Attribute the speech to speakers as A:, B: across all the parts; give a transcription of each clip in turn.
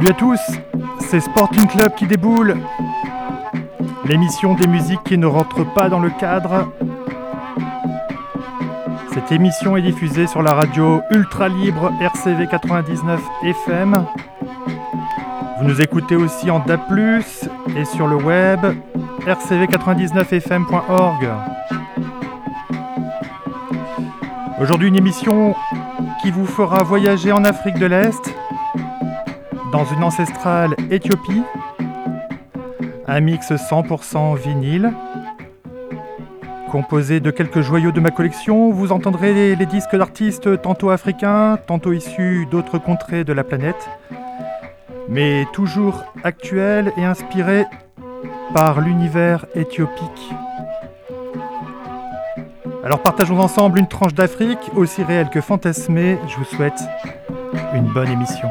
A: Salut à tous, c'est Sporting Club qui déboule. L'émission des musiques qui ne rentrent pas dans le cadre. Cette émission est diffusée sur la radio ultra libre RCV 99 FM. Vous nous écoutez aussi en DAP+, et sur le web rcv99fm.org. Aujourd'hui une émission qui vous fera voyager en Afrique de l'Est, dans une ancestrale Éthiopie, un mix 100% vinyle, composé de quelques joyaux de ma collection. Vous entendrez les, les disques d'artistes tantôt africains, tantôt issus d'autres contrées de la planète, mais toujours actuels et inspirés par l'univers éthiopique. Alors partageons ensemble une tranche d'Afrique aussi réelle que fantasmée. Je vous souhaite une bonne émission.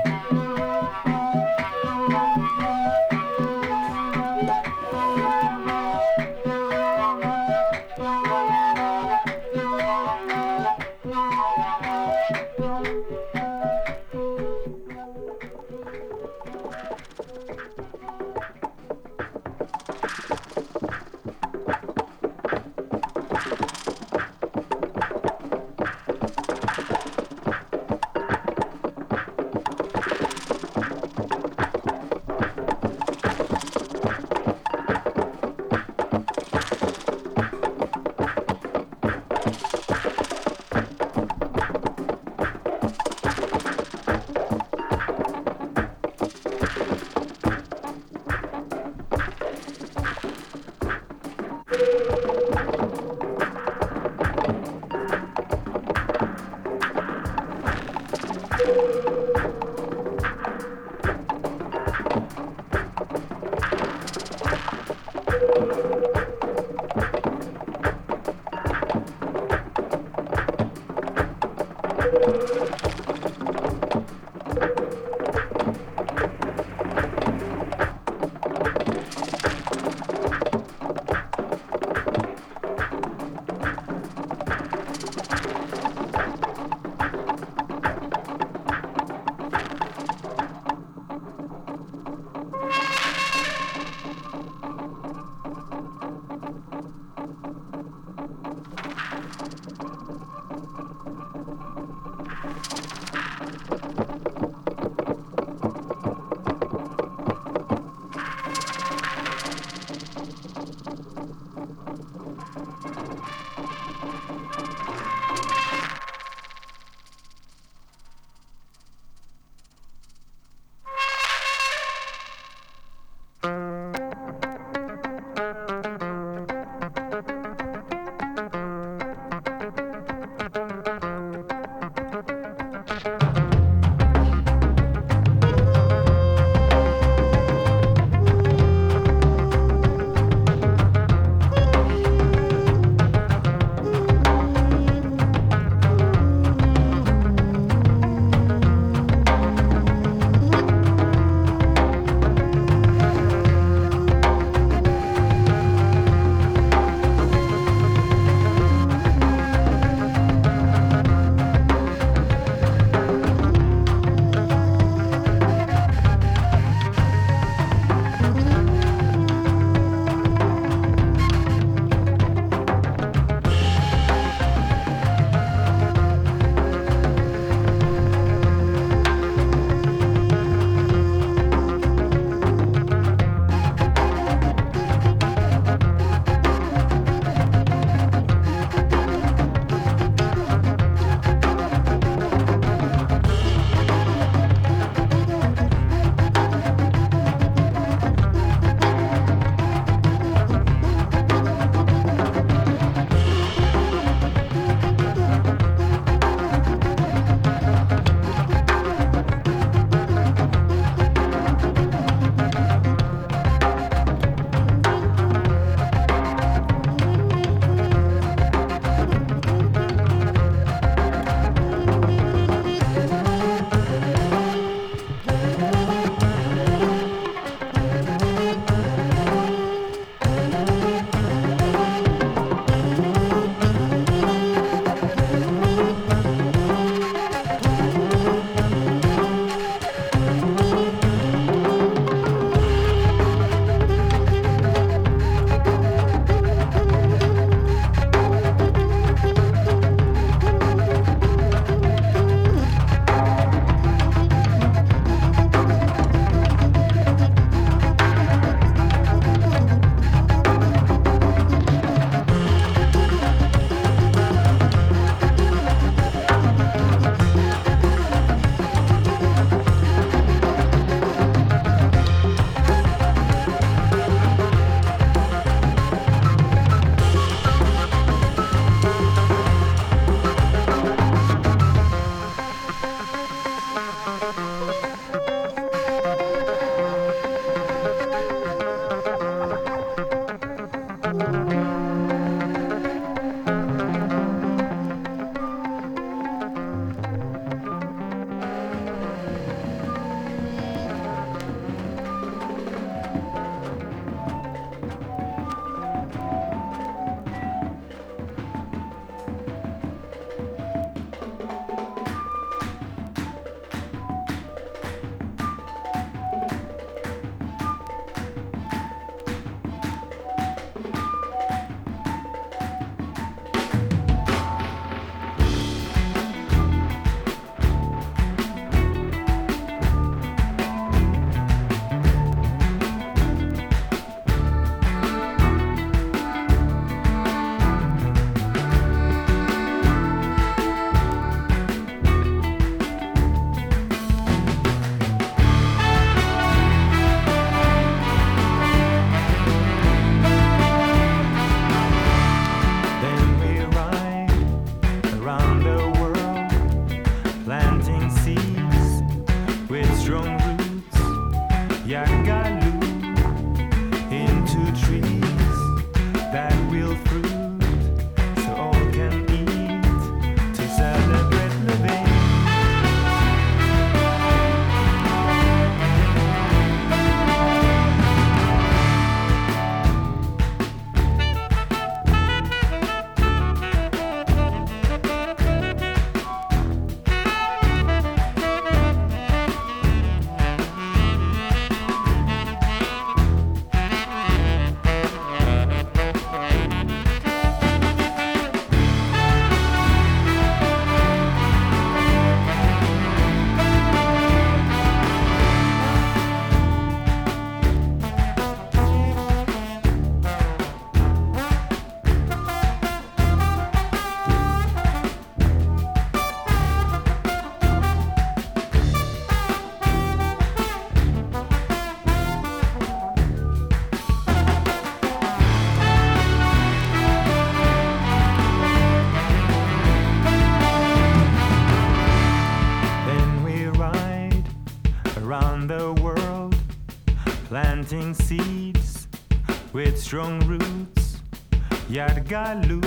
B: Yargalu,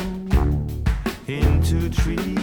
B: into trees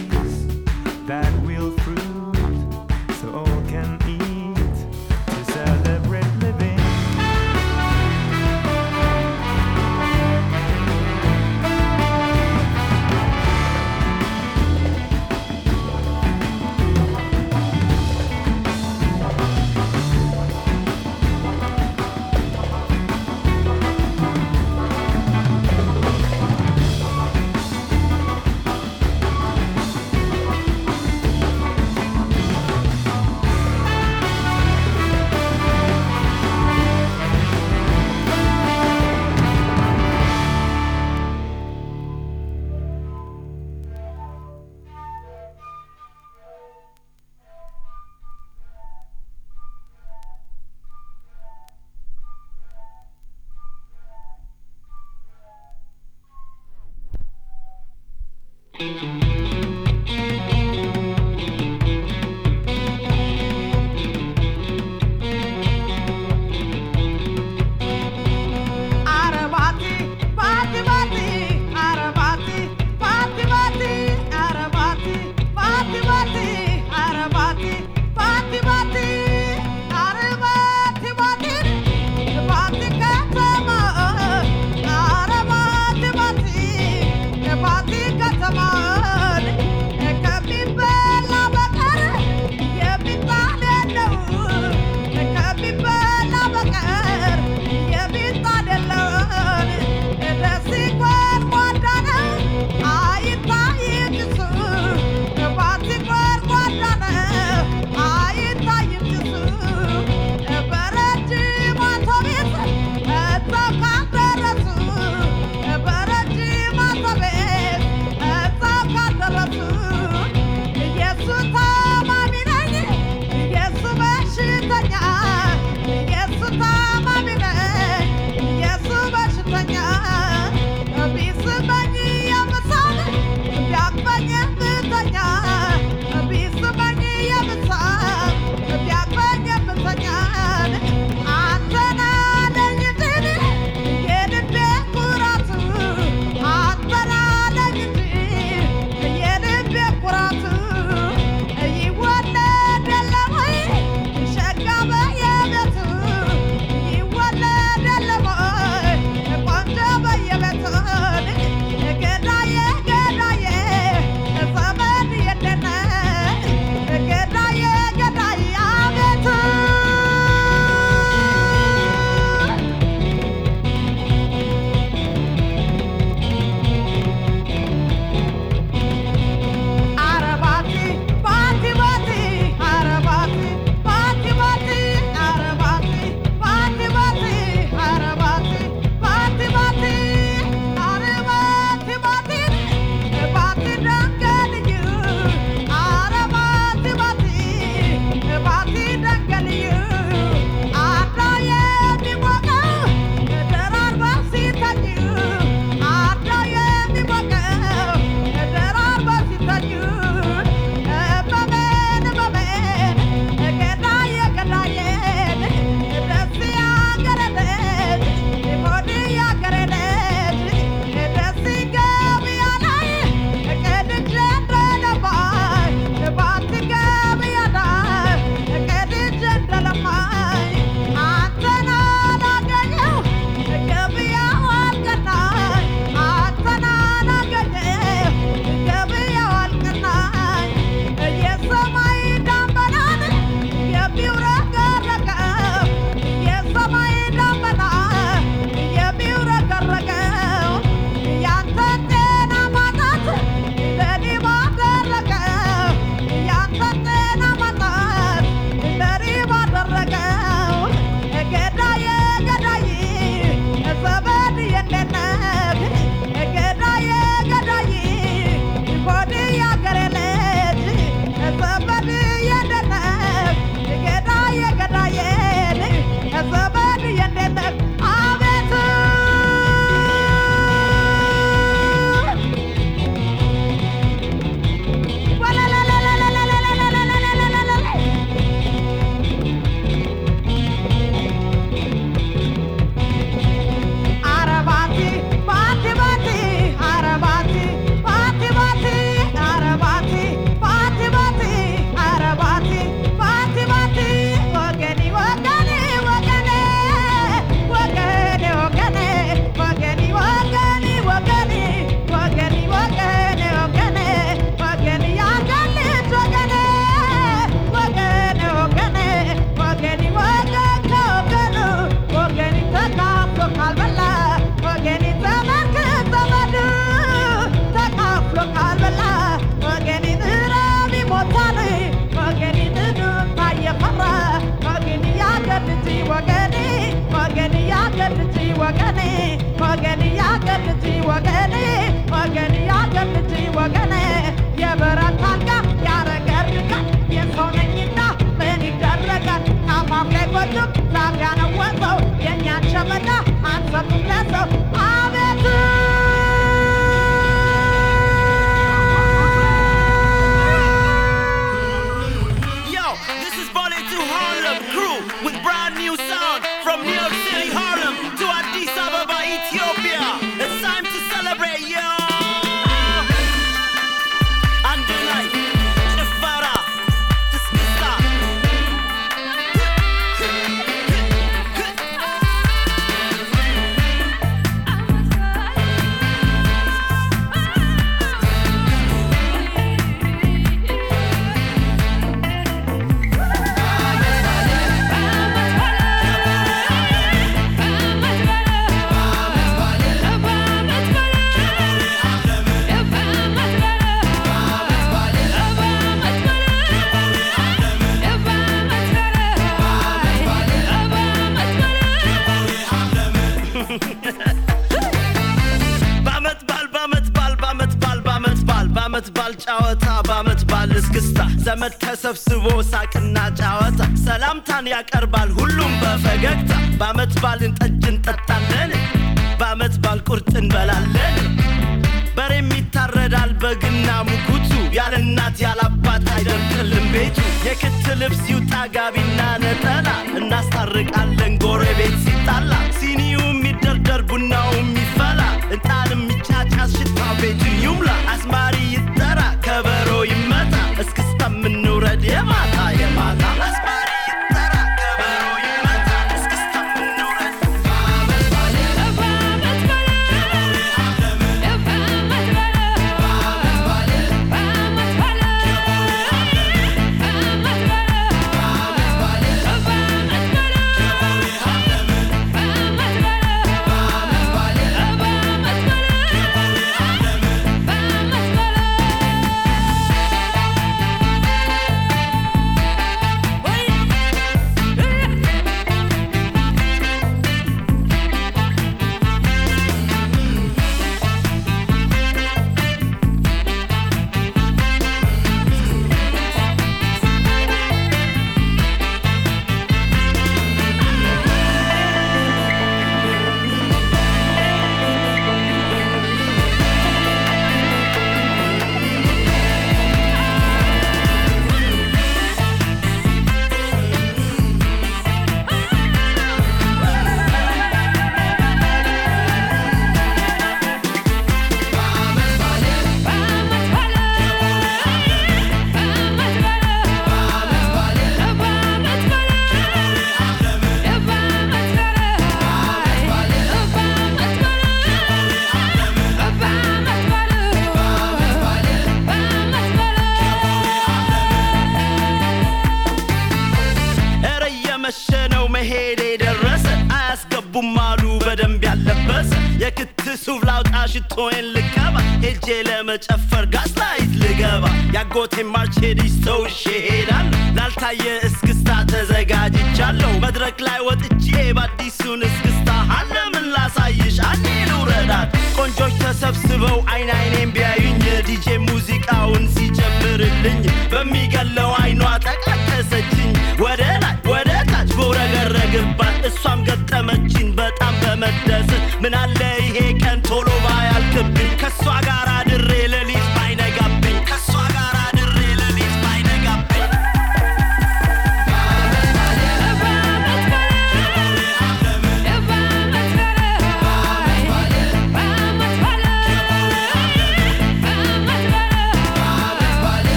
C: ሽቶዬን ልቀባ ሄጄ ለመጨፈር ጋዝ ልገባ። ያጎቴ ማርቼዲስ ሰውሼ ሄዳለሁ ላልታየ እስክስታ ተዘጋጅቻለሁ። መድረክ ላይ ወጥቼ በአዲሱን እስክስታ አለ ምን ላሳይሽ? አኔ ልውረዳት ቆንጆች ተሰብስበው አይን አይኔን ቢያዩኝ ዲጄ ሙዚቃውን ሲጨምርልኝ በሚገለው አይኗ ጠቃቀሰችኝ ወደ ላይ ወደ ታች በውረገረግባት እሷም ገጠመችኝ በጣም መደሰት ምናለ ይሄ ቀን? ቶሎ ባያልቅብኝ ከሷ ጋር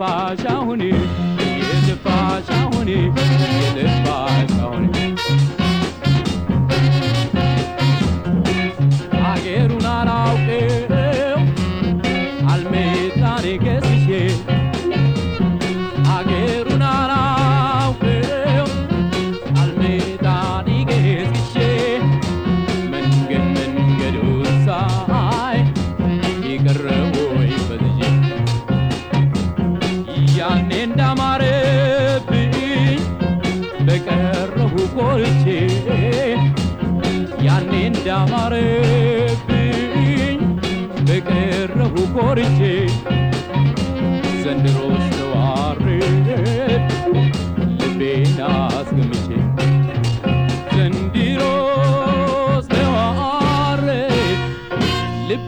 D: የጠፋሽ አሁን የጠፋሽ አሁን የጠፋሽ አሁን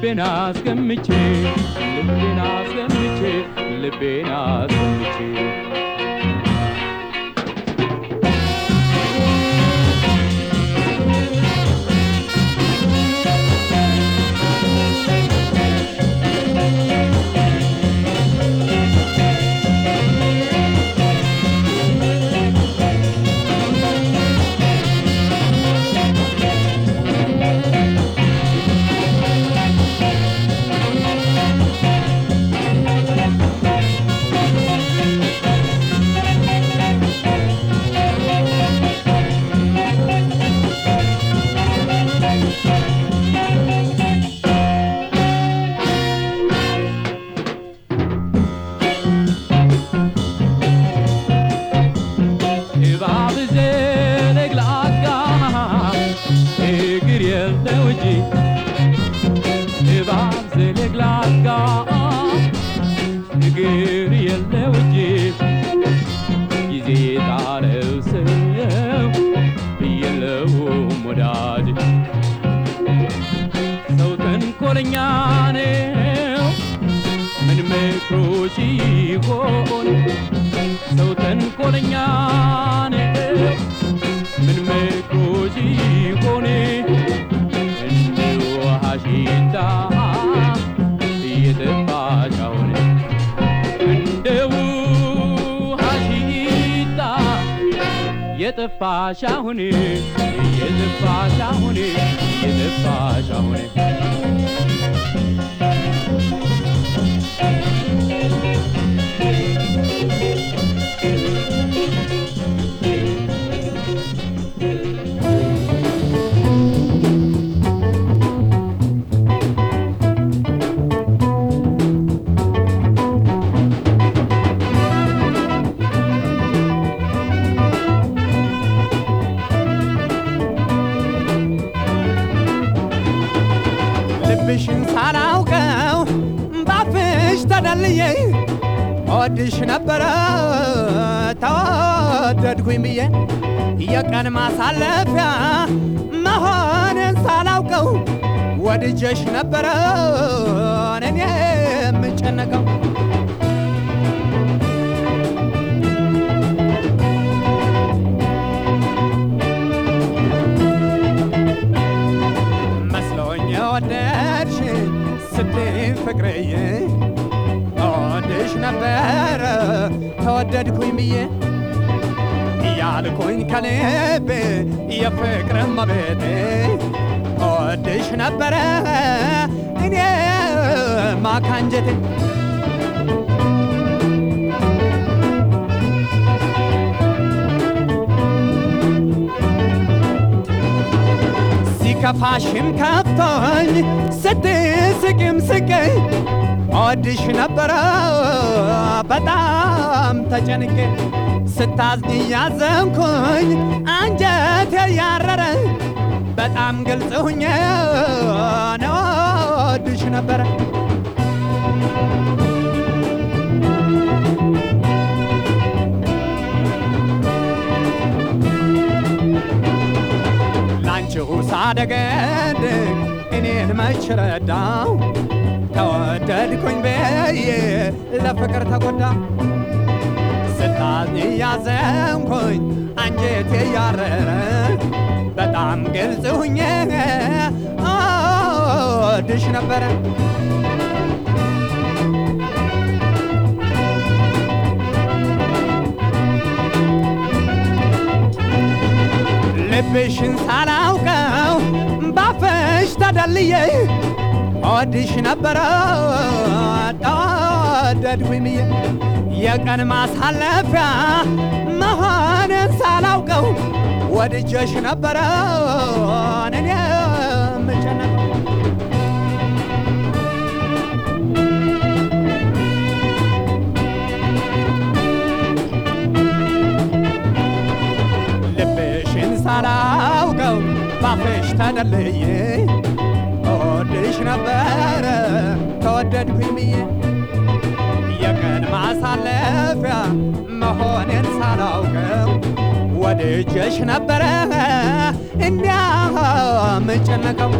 D: ልቤን አስገምቼ ልቤን የጠፋሽ አሁን የጠፋሽ አሁን የጠፋሽ አሁን
E: ወድሽ ነበረ? ተወደድኩኝ ብዬ የቀን ማሳለፊያ መሆንን ሳላውቀው ወድጀሽ ነበረ? እኔ የምጨነቀው? መስሎኝ ወደድሽ ስትይ ፍቅርዬ ወድሽ ነበረ ተወደድኩኝ ብዬ እያልኩኝ ከልቤ የፍቅር መቤቴ ወድሽ ነበረ እኔ ማካንጀቴ ሲከፋሽም ከፍቶኝ ስትስቂም ስቀኝ ወድሽ ነበረ በጣም ተጨንቄ ስታዝኝ ያዘንኩኝ አንጀቴ ያረረ በጣም ግልጽ ሁኜ ነው ወድሽ ነበረ። ላንቺው ሳደገድግ እኔን መች ረዳው ከድኮኝ በየ ለፍቅር ተጎዳ። ስታዝኝ ያዘንኩኝ አንጀቴ ያረረ በጣም ግልጽ ሁኜ ወድሽ ነበረ። ልብሽን ሳላውቀው ባፈሽ ተደልዬ ወድሽ ነበረ? ተወደድኩኝ የቀን ማሳለፊያ መሆንን ሳላውቀው ወድጀሽ ነበረ? እኔ የምጨነቀው ልብሽን ሳላውቀው ባፍሽ ተደልዬ እወድሽ ነበረ? ተወደድኩኝ ብዬ የቀን ማሳለፊያ መሆኔን ሳላውቀው ወድጀሽ ነበረ? እንዲያ ምጨነቀው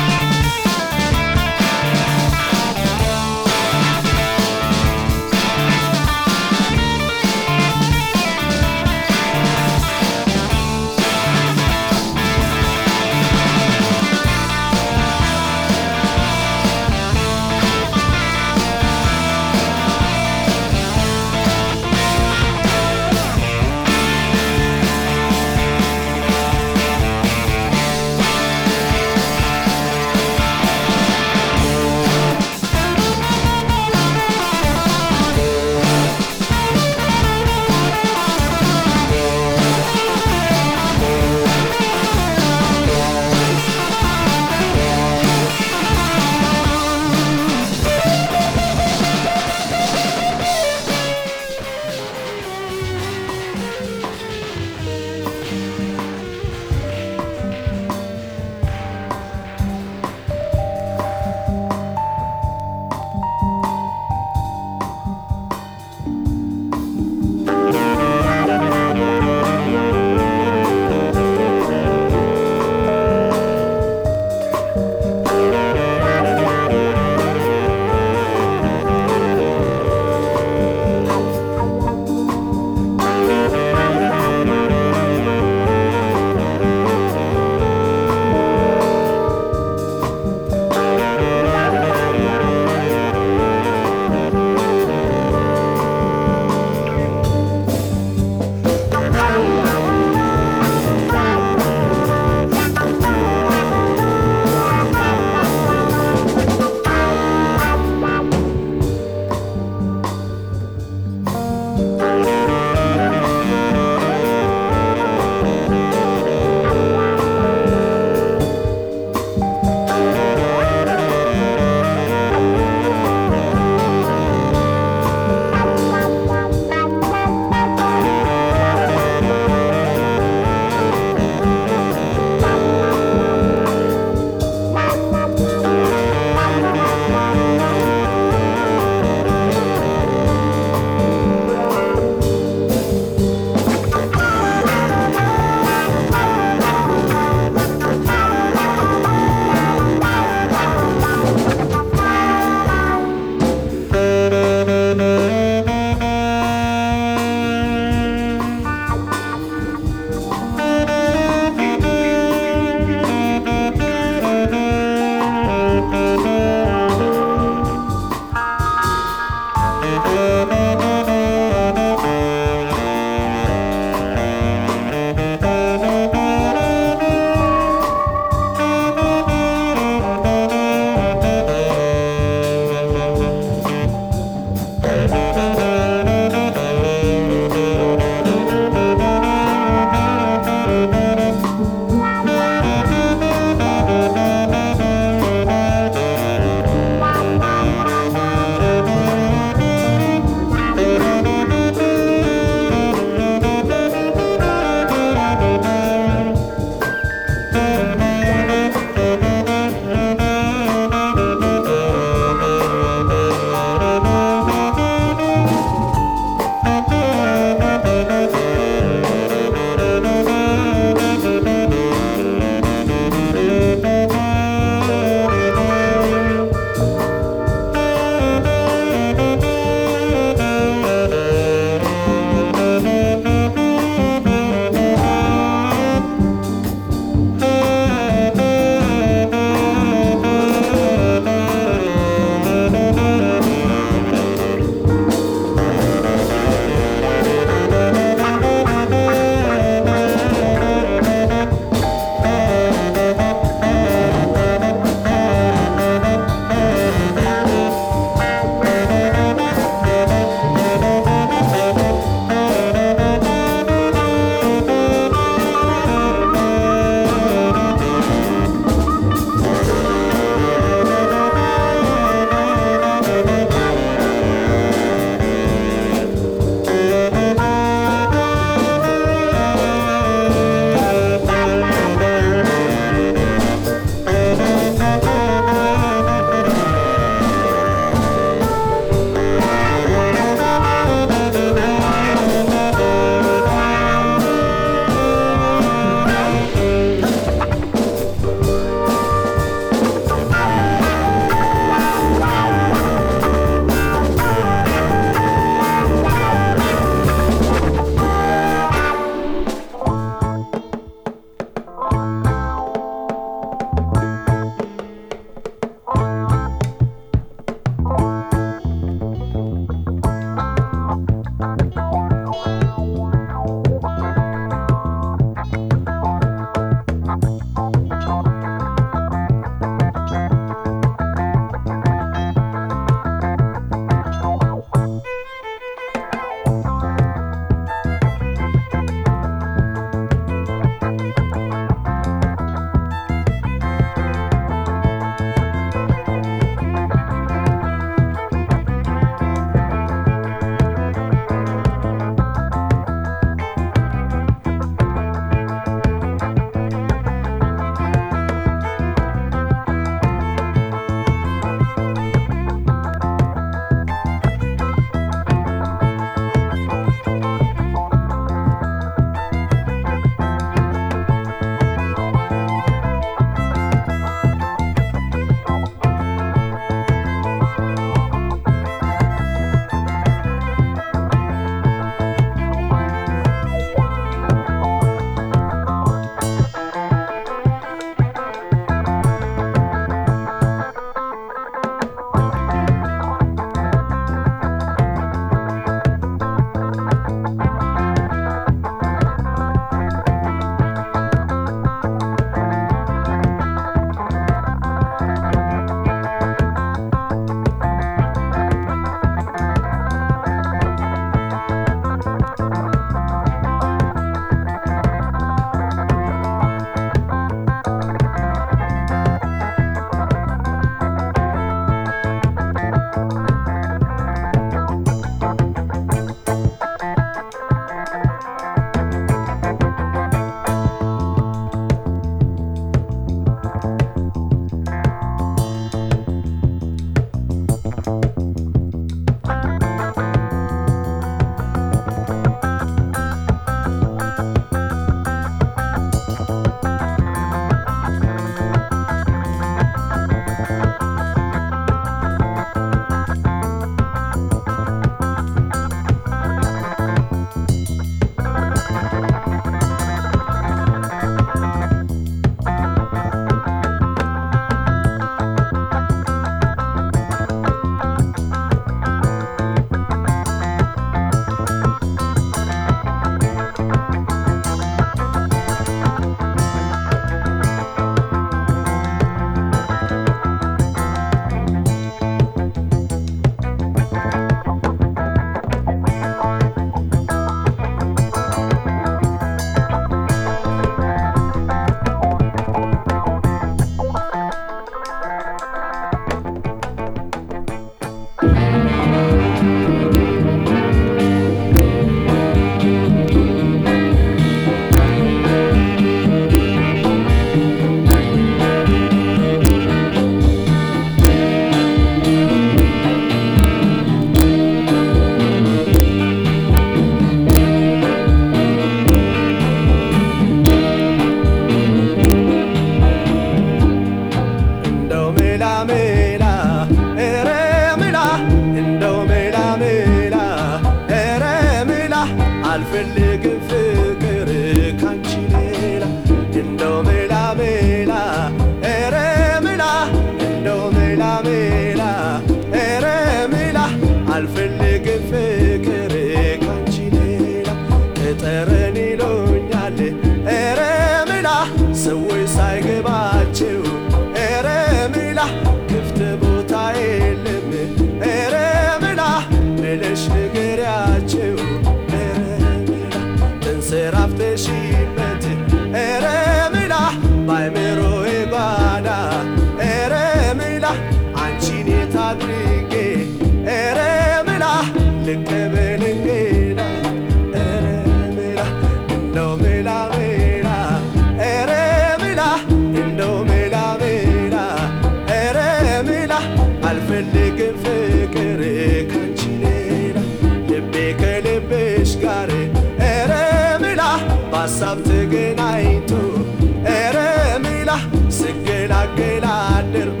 F: መካከል አደርኩ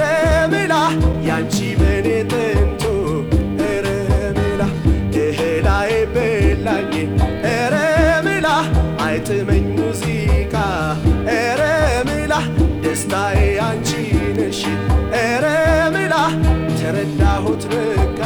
F: ረሜላ ያንቺ በኔ ጥንቱ ረሜላ እህላይ በላኝ ረሜላ አይጥመኝ ሙዚቃ ረሜላ ደስታዬ አንቺ ነሽ ረሜላ ተረዳሁት በቃ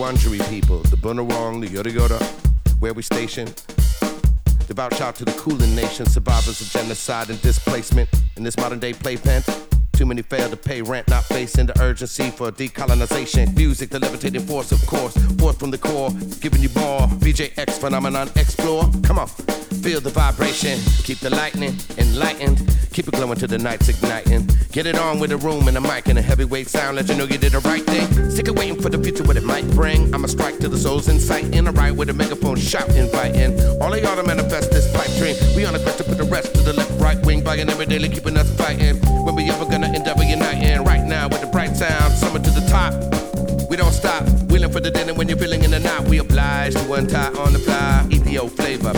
G: Wurundjeri people, the Bunurong, the Yoda Yoda, where we stationed. Devout shout to the Kulin Nation, survivors of genocide and displacement in this modern day playpen. Too many fail to pay rent, not facing the urgency for decolonization. Music, the levitating force, of course, forth from the core, giving you more. VJX phenomenon, explore. Come on, feel the vibration, keep the lightning enlightened, keep it glowing till the night's igniting. Get it on with a room and a mic and a heavyweight sound, let you know you did the right thing. Sick of waiting for the future, what it might bring. I'ma strike till the soul's in sight, in a right with a megaphone, shout, inviting all of y'all to manifest this pipe dream. We on a quest to put the rest to the left, right wing, buying every daily, keeping us fighting. When we ever gonna endeavor uniting right now with the bright sound, summer to the top. We don't stop, willing for the dinner when you're feeling in the night. We oblige to untie on the fly. Ethio flavor,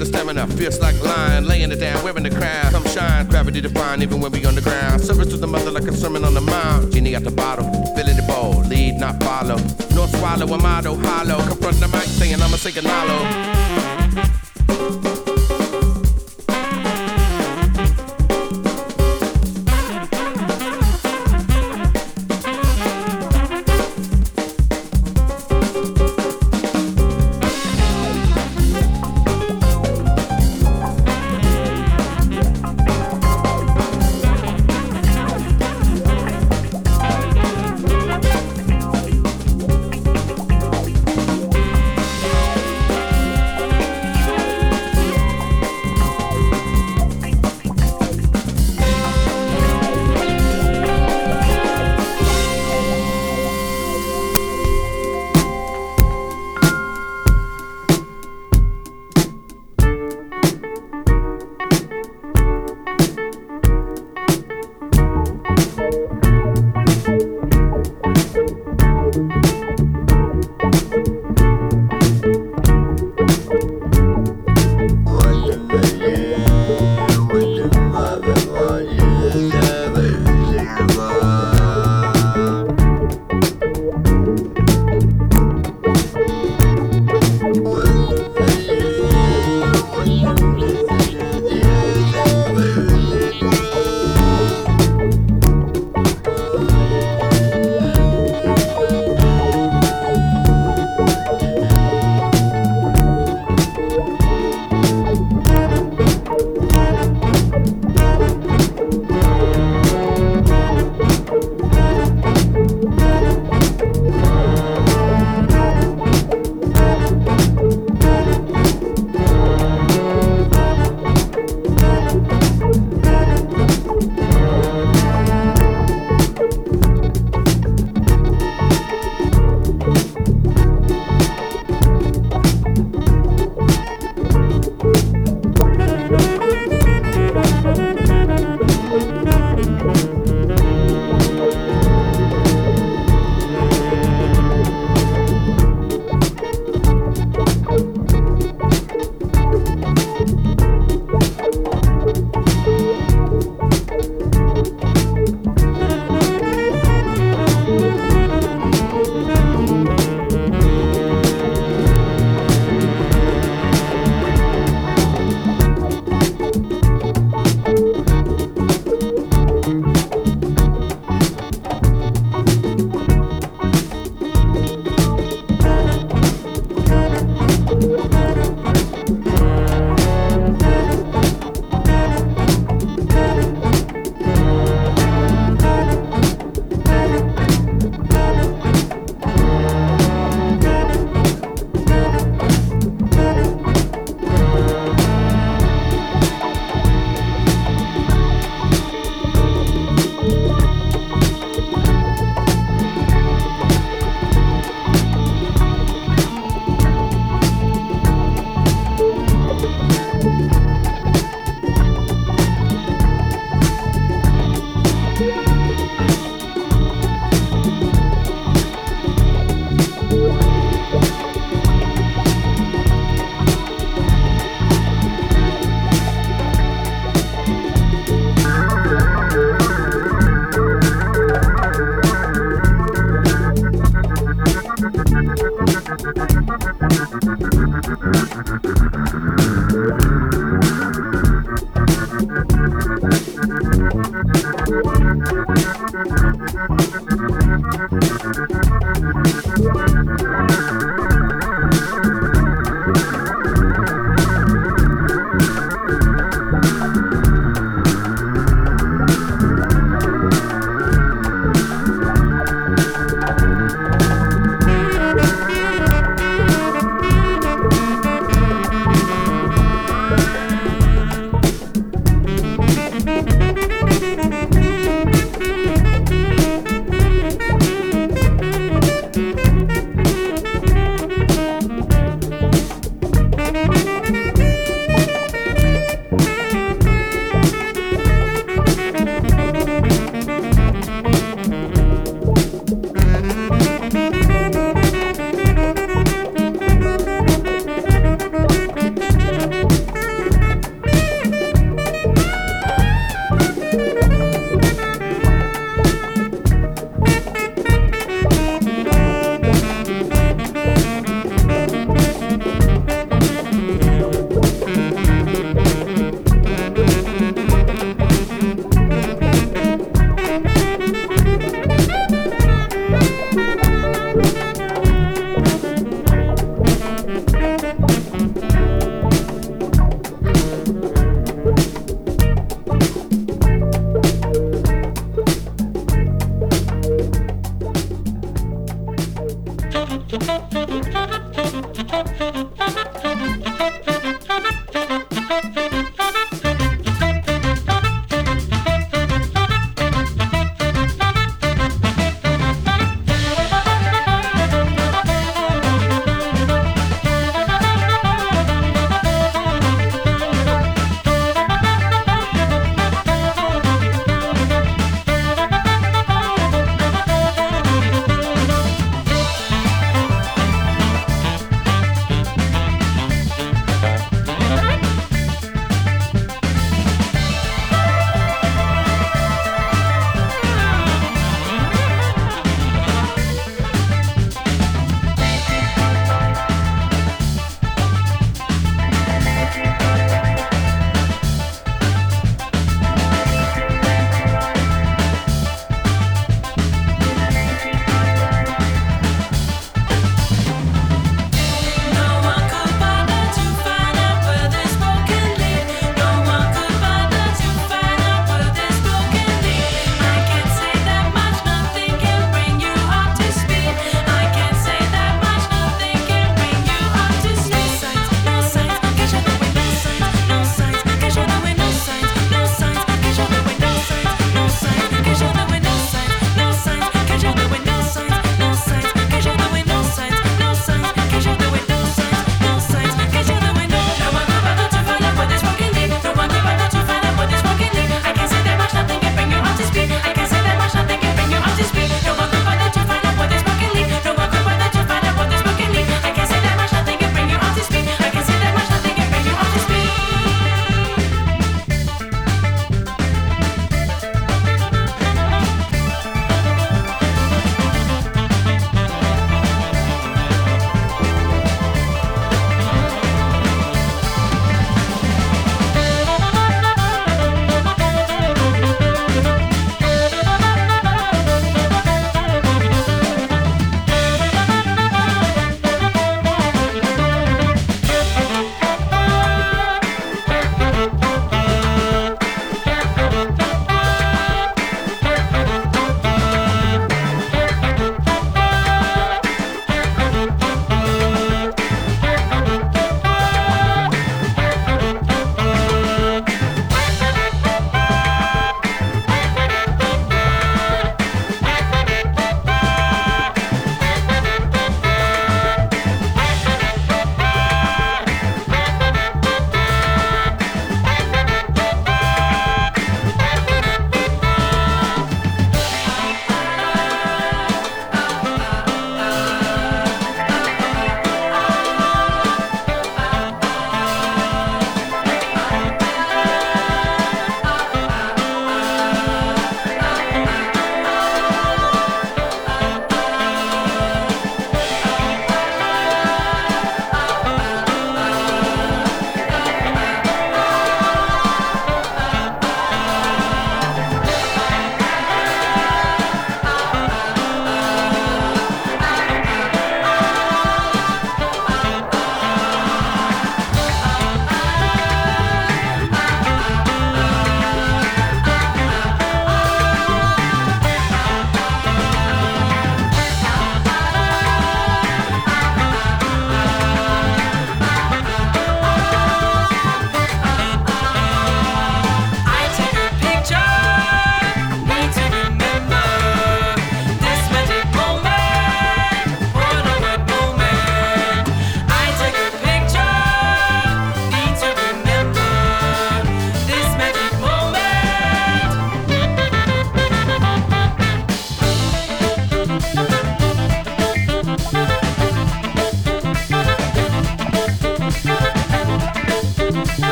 G: the stamina, fierce like lion, laying it down, wearing the crown. Come shine, gravity divine, even when we on the ground. Service to the mother like a sermon on the mount. Genie at the bottle, filling the bowl, lead, not follow. No swallow, a motto, hollow. Confront the mic, saying I'ma say Ganalo.